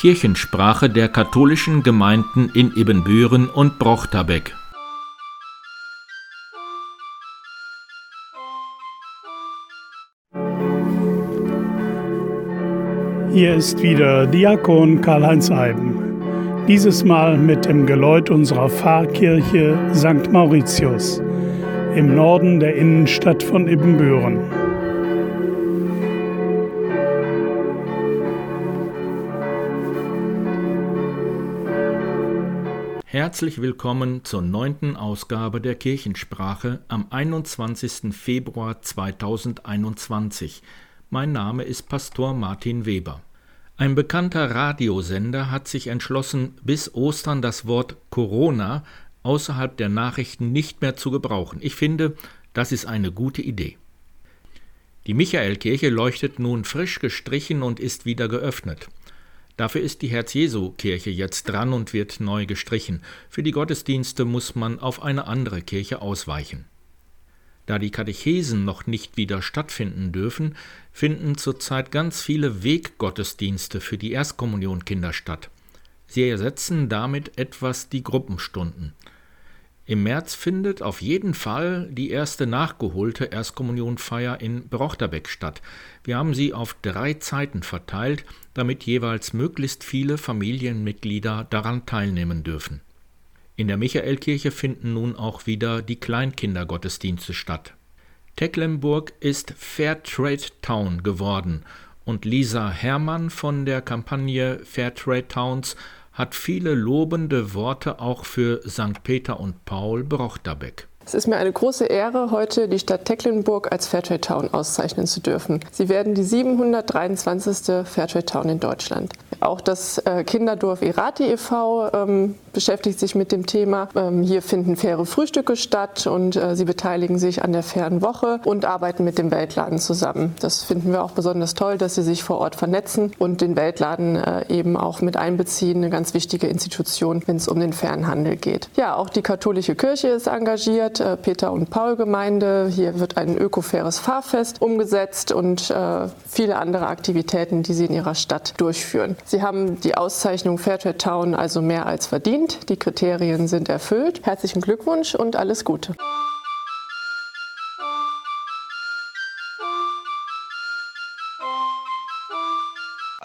Kirchensprache der katholischen Gemeinden in Ibbenbüren und Brochterbeck. Hier ist wieder Diakon Karl-Heinz Eiben. Dieses Mal mit dem Geläut unserer Pfarrkirche St. Mauritius im Norden der Innenstadt von Ibbenbüren. Herzlich willkommen zur neunten Ausgabe der Kirchensprache am 21. Februar 2021. Mein Name ist Pastor Martin Weber. Ein bekannter Radiosender hat sich entschlossen, bis Ostern das Wort Corona außerhalb der Nachrichten nicht mehr zu gebrauchen. Ich finde, das ist eine gute Idee. Die Michaelkirche leuchtet nun frisch gestrichen und ist wieder geöffnet. Dafür ist die Herz-Jesu-Kirche jetzt dran und wird neu gestrichen. Für die Gottesdienste muss man auf eine andere Kirche ausweichen. Da die Katechesen noch nicht wieder stattfinden dürfen, finden zurzeit ganz viele Weggottesdienste für die Erstkommunionkinder statt. Sie ersetzen damit etwas die Gruppenstunden. Im März findet auf jeden Fall die erste nachgeholte Erstkommunionfeier in Brochterbeck statt. Wir haben sie auf drei Zeiten verteilt, damit jeweils möglichst viele Familienmitglieder daran teilnehmen dürfen. In der Michaelkirche finden nun auch wieder die Kleinkindergottesdienste statt. Tecklenburg ist Fairtrade Town geworden und Lisa Herrmann von der Kampagne Fairtrade Towns hat viele lobende Worte auch für St. Peter und Paul Brochterbeck. Es ist mir eine große Ehre, heute die Stadt Tecklenburg als Fairtrade Town auszeichnen zu dürfen. Sie werden die 723. Fairtrade Town in Deutschland. Auch das äh, Kinderdorf Irati e.V. Ähm, beschäftigt sich mit dem Thema. Ähm, hier finden faire Frühstücke statt und äh, sie beteiligen sich an der fairen Woche und arbeiten mit dem Weltladen zusammen. Das finden wir auch besonders toll, dass sie sich vor Ort vernetzen und den Weltladen äh, eben auch mit einbeziehen, eine ganz wichtige Institution, wenn es um den fairen Handel geht. Ja, auch die katholische Kirche ist engagiert, äh, Peter und Paul Gemeinde. Hier wird ein ökofaires Fahrfest umgesetzt und äh, viele andere Aktivitäten, die sie in ihrer Stadt durchführen. Sie haben die Auszeichnung Fairtrade Town also mehr als verdient. Die Kriterien sind erfüllt. Herzlichen Glückwunsch und alles Gute.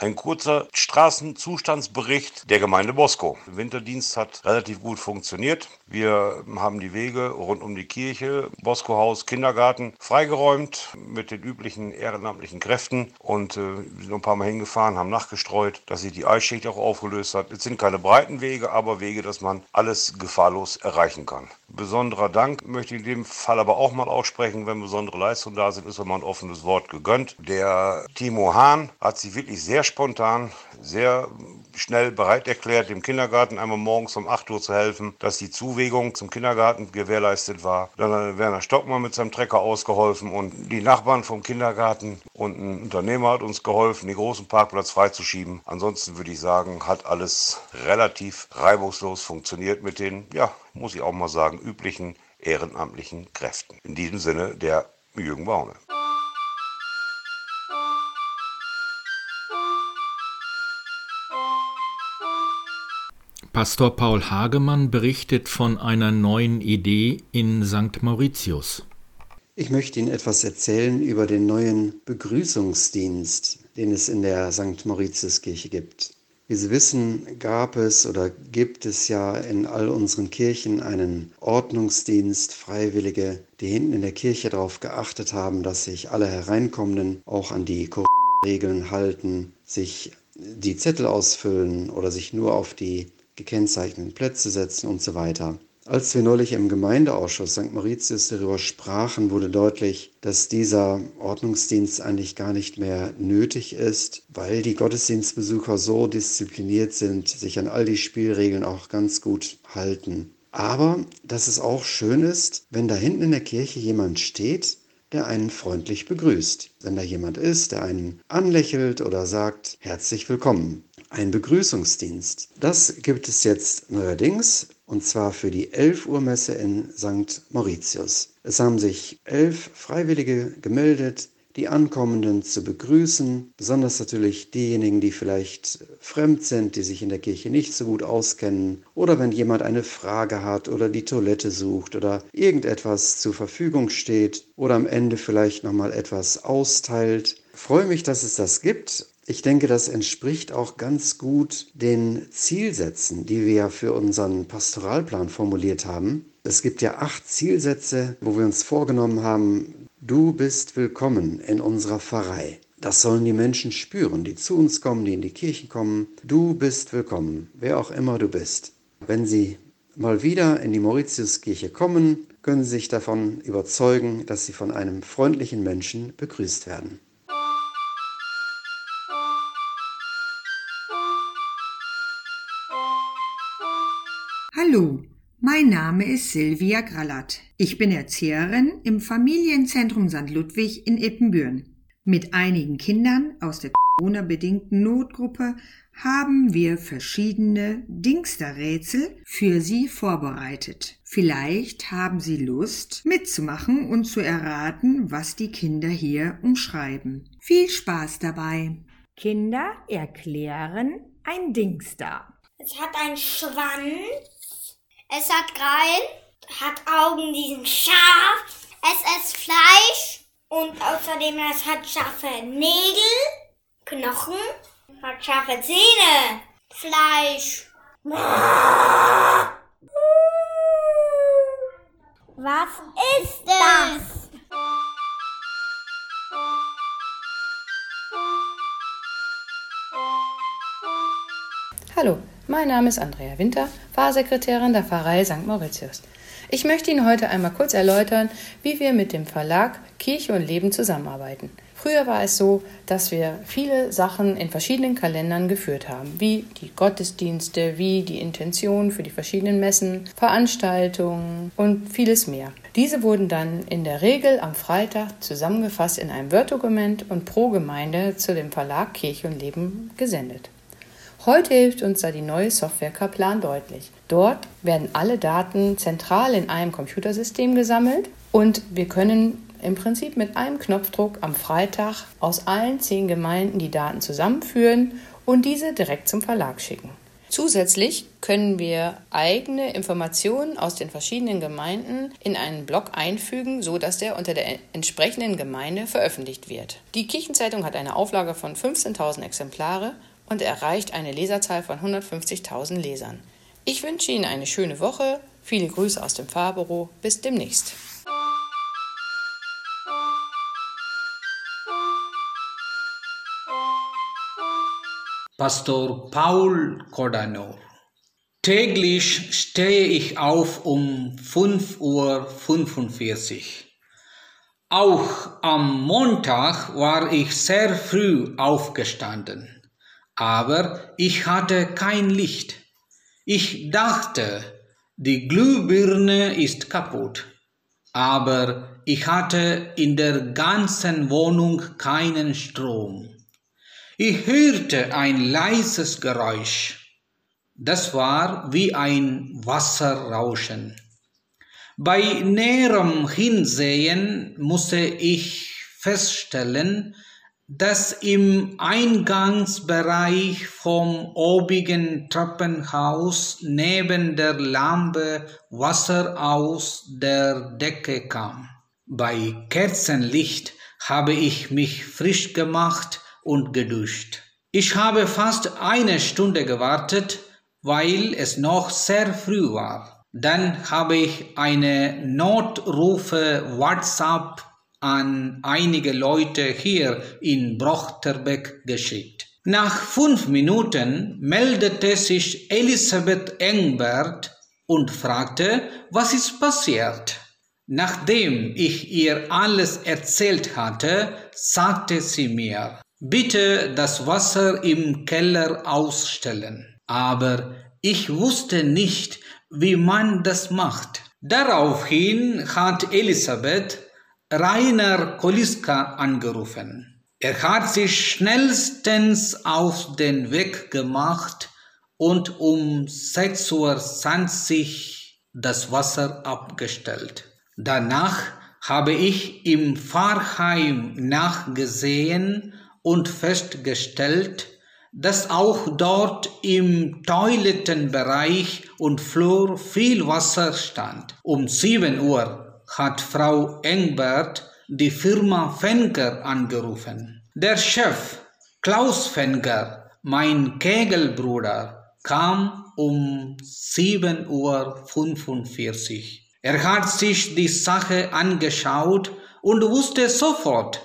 Ein kurzer Straßenzustandsbericht der Gemeinde Bosco. Der Winterdienst hat relativ gut funktioniert. Wir haben die Wege rund um die Kirche, Bosco-Haus, Kindergarten freigeräumt mit den üblichen ehrenamtlichen Kräften und äh, sind ein paar Mal hingefahren, haben nachgestreut, dass sich die Eisschicht auch aufgelöst hat. Es sind keine breiten Wege, aber Wege, dass man alles gefahrlos erreichen kann. Besonderer Dank möchte ich in dem Fall aber auch mal aussprechen, wenn besondere Leistungen da sind, ist immer ein offenes Wort gegönnt. Der Timo Hahn hat sich wirklich sehr spontan, sehr schnell bereit erklärt, dem Kindergarten einmal morgens um 8 Uhr zu helfen, dass die Zuwegung zum Kindergarten gewährleistet war. Dann hat Werner Stockmann mit seinem Trecker ausgeholfen und die Nachbarn vom Kindergarten und ein Unternehmer hat uns geholfen, den großen Parkplatz freizuschieben. Ansonsten würde ich sagen, hat alles relativ reibungslos funktioniert mit den, ja, muss ich auch mal sagen, üblichen ehrenamtlichen Kräften. In diesem Sinne der Jürgen Baune. Pastor Paul Hagemann berichtet von einer neuen Idee in St. Mauritius. Ich möchte Ihnen etwas erzählen über den neuen Begrüßungsdienst, den es in der St. Mauritiuskirche gibt. Wie Sie wissen, gab es oder gibt es ja in all unseren Kirchen einen Ordnungsdienst, Freiwillige, die hinten in der Kirche darauf geachtet haben, dass sich alle Hereinkommenden auch an die Corona-Regeln halten, sich die Zettel ausfüllen oder sich nur auf die gekennzeichneten Plätze setzen und so weiter. Als wir neulich im Gemeindeausschuss St. Mauritius darüber sprachen, wurde deutlich, dass dieser Ordnungsdienst eigentlich gar nicht mehr nötig ist, weil die Gottesdienstbesucher so diszipliniert sind, sich an all die Spielregeln auch ganz gut halten. Aber dass es auch schön ist, wenn da hinten in der Kirche jemand steht, der einen freundlich begrüßt. Wenn da jemand ist, der einen anlächelt oder sagt, herzlich willkommen ein Begrüßungsdienst. Das gibt es jetzt neuerdings und zwar für die 11 Uhr Messe in St. Mauritius. Es haben sich elf Freiwillige gemeldet, die Ankommenden zu begrüßen, besonders natürlich diejenigen, die vielleicht fremd sind, die sich in der Kirche nicht so gut auskennen, oder wenn jemand eine Frage hat oder die Toilette sucht oder irgendetwas zur Verfügung steht oder am Ende vielleicht nochmal etwas austeilt. Ich freue mich, dass es das gibt. Ich denke, das entspricht auch ganz gut den Zielsätzen, die wir ja für unseren Pastoralplan formuliert haben. Es gibt ja acht Zielsätze, wo wir uns vorgenommen haben, du bist willkommen in unserer Pfarrei. Das sollen die Menschen spüren, die zu uns kommen, die in die Kirche kommen. Du bist willkommen, wer auch immer du bist. Wenn sie mal wieder in die Mauritiuskirche kommen, können sie sich davon überzeugen, dass sie von einem freundlichen Menschen begrüßt werden. Hallo, mein Name ist Silvia Grallert. Ich bin Erzieherin im Familienzentrum St. Ludwig in Ippenbüren. Mit einigen Kindern aus der Corona-bedingten Notgruppe haben wir verschiedene Dingsterrätsel für Sie vorbereitet. Vielleicht haben Sie Lust mitzumachen und zu erraten, was die Kinder hier umschreiben. Viel Spaß dabei! Kinder erklären ein Dingster. Es hat einen Schwanz es hat Krallen, hat Augen, die sind scharf. Es isst Fleisch und außerdem es hat scharfe Nägel, Knochen, hat scharfe Zähne, Fleisch. Was ist das? Hallo, mein Name ist Andrea Winter, Pfarrsekretärin der Pfarrei St. Mauritius. Ich möchte Ihnen heute einmal kurz erläutern, wie wir mit dem Verlag Kirche und Leben zusammenarbeiten. Früher war es so, dass wir viele Sachen in verschiedenen Kalendern geführt haben, wie die Gottesdienste, wie die Intention für die verschiedenen Messen, Veranstaltungen und vieles mehr. Diese wurden dann in der Regel am Freitag zusammengefasst in einem Word-Dokument und pro Gemeinde zu dem Verlag Kirche und Leben gesendet. Heute hilft uns da die neue Software Kaplan deutlich. Dort werden alle Daten zentral in einem Computersystem gesammelt und wir können im Prinzip mit einem Knopfdruck am Freitag aus allen zehn Gemeinden die Daten zusammenführen und diese direkt zum Verlag schicken. Zusätzlich können wir eigene Informationen aus den verschiedenen Gemeinden in einen Blog einfügen, so dass der unter der entsprechenden Gemeinde veröffentlicht wird. Die Kirchenzeitung hat eine Auflage von 15.000 Exemplare und erreicht eine Leserzahl von 150.000 Lesern. Ich wünsche Ihnen eine schöne Woche, viele Grüße aus dem Fahrbüro, bis demnächst. Pastor Paul Cordano. Täglich stehe ich auf um 5.45 Uhr. Auch am Montag war ich sehr früh aufgestanden aber ich hatte kein Licht. Ich dachte, die Glühbirne ist kaputt, aber ich hatte in der ganzen Wohnung keinen Strom. Ich hörte ein leises Geräusch. Das war wie ein Wasserrauschen. Bei näherem Hinsehen musste ich feststellen, dass im Eingangsbereich vom obigen Treppenhaus neben der Lampe Wasser aus der Decke kam. Bei Kerzenlicht habe ich mich frisch gemacht und geduscht. Ich habe fast eine Stunde gewartet, weil es noch sehr früh war. Dann habe ich eine Notrufe WhatsApp an einige Leute hier in Brochterbeck geschickt. Nach fünf Minuten meldete sich Elisabeth Engbert und fragte, was ist passiert. Nachdem ich ihr alles erzählt hatte, sagte sie mir, bitte das Wasser im Keller ausstellen. Aber ich wusste nicht, wie man das macht. Daraufhin hat Elisabeth Rainer Koliska angerufen. Er hat sich schnellstens auf den Weg gemacht und um 6.20 Uhr das Wasser abgestellt. Danach habe ich im Pfarrheim nachgesehen und festgestellt, dass auch dort im Toilettenbereich und Flur viel Wasser stand. Um 7 Uhr hat Frau Engbert die Firma Fenker angerufen. Der Chef Klaus Fenker, mein Kegelbruder, kam um 7.45 Uhr. Er hat sich die Sache angeschaut und wusste sofort,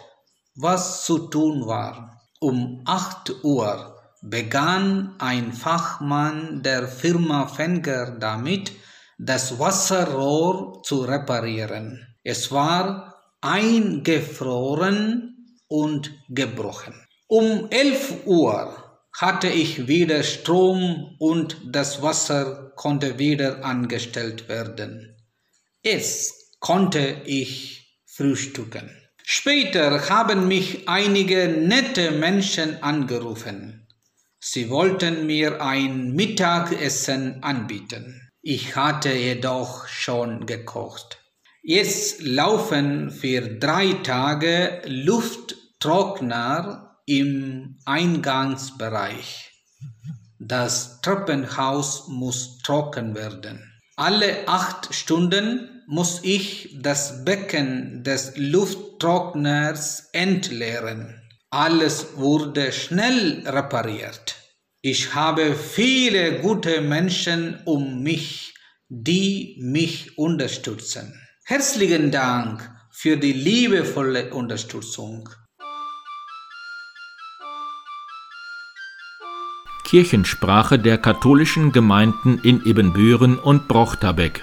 was zu tun war. Um 8 Uhr begann ein Fachmann der Firma Fenker damit, das Wasserrohr zu reparieren. Es war eingefroren und gebrochen. Um 11 Uhr hatte ich wieder Strom und das Wasser konnte wieder angestellt werden. Es konnte ich frühstücken. Später haben mich einige nette Menschen angerufen. Sie wollten mir ein Mittagessen anbieten. Ich hatte jedoch schon gekocht. Jetzt laufen für drei Tage Lufttrockner im Eingangsbereich. Das Treppenhaus muss trocken werden. Alle acht Stunden muss ich das Becken des Lufttrockners entleeren. Alles wurde schnell repariert. Ich habe viele gute Menschen um mich, die mich unterstützen. Herzlichen Dank für die liebevolle Unterstützung. Kirchensprache der katholischen Gemeinden in Ibbenbüren und Brochterbeck.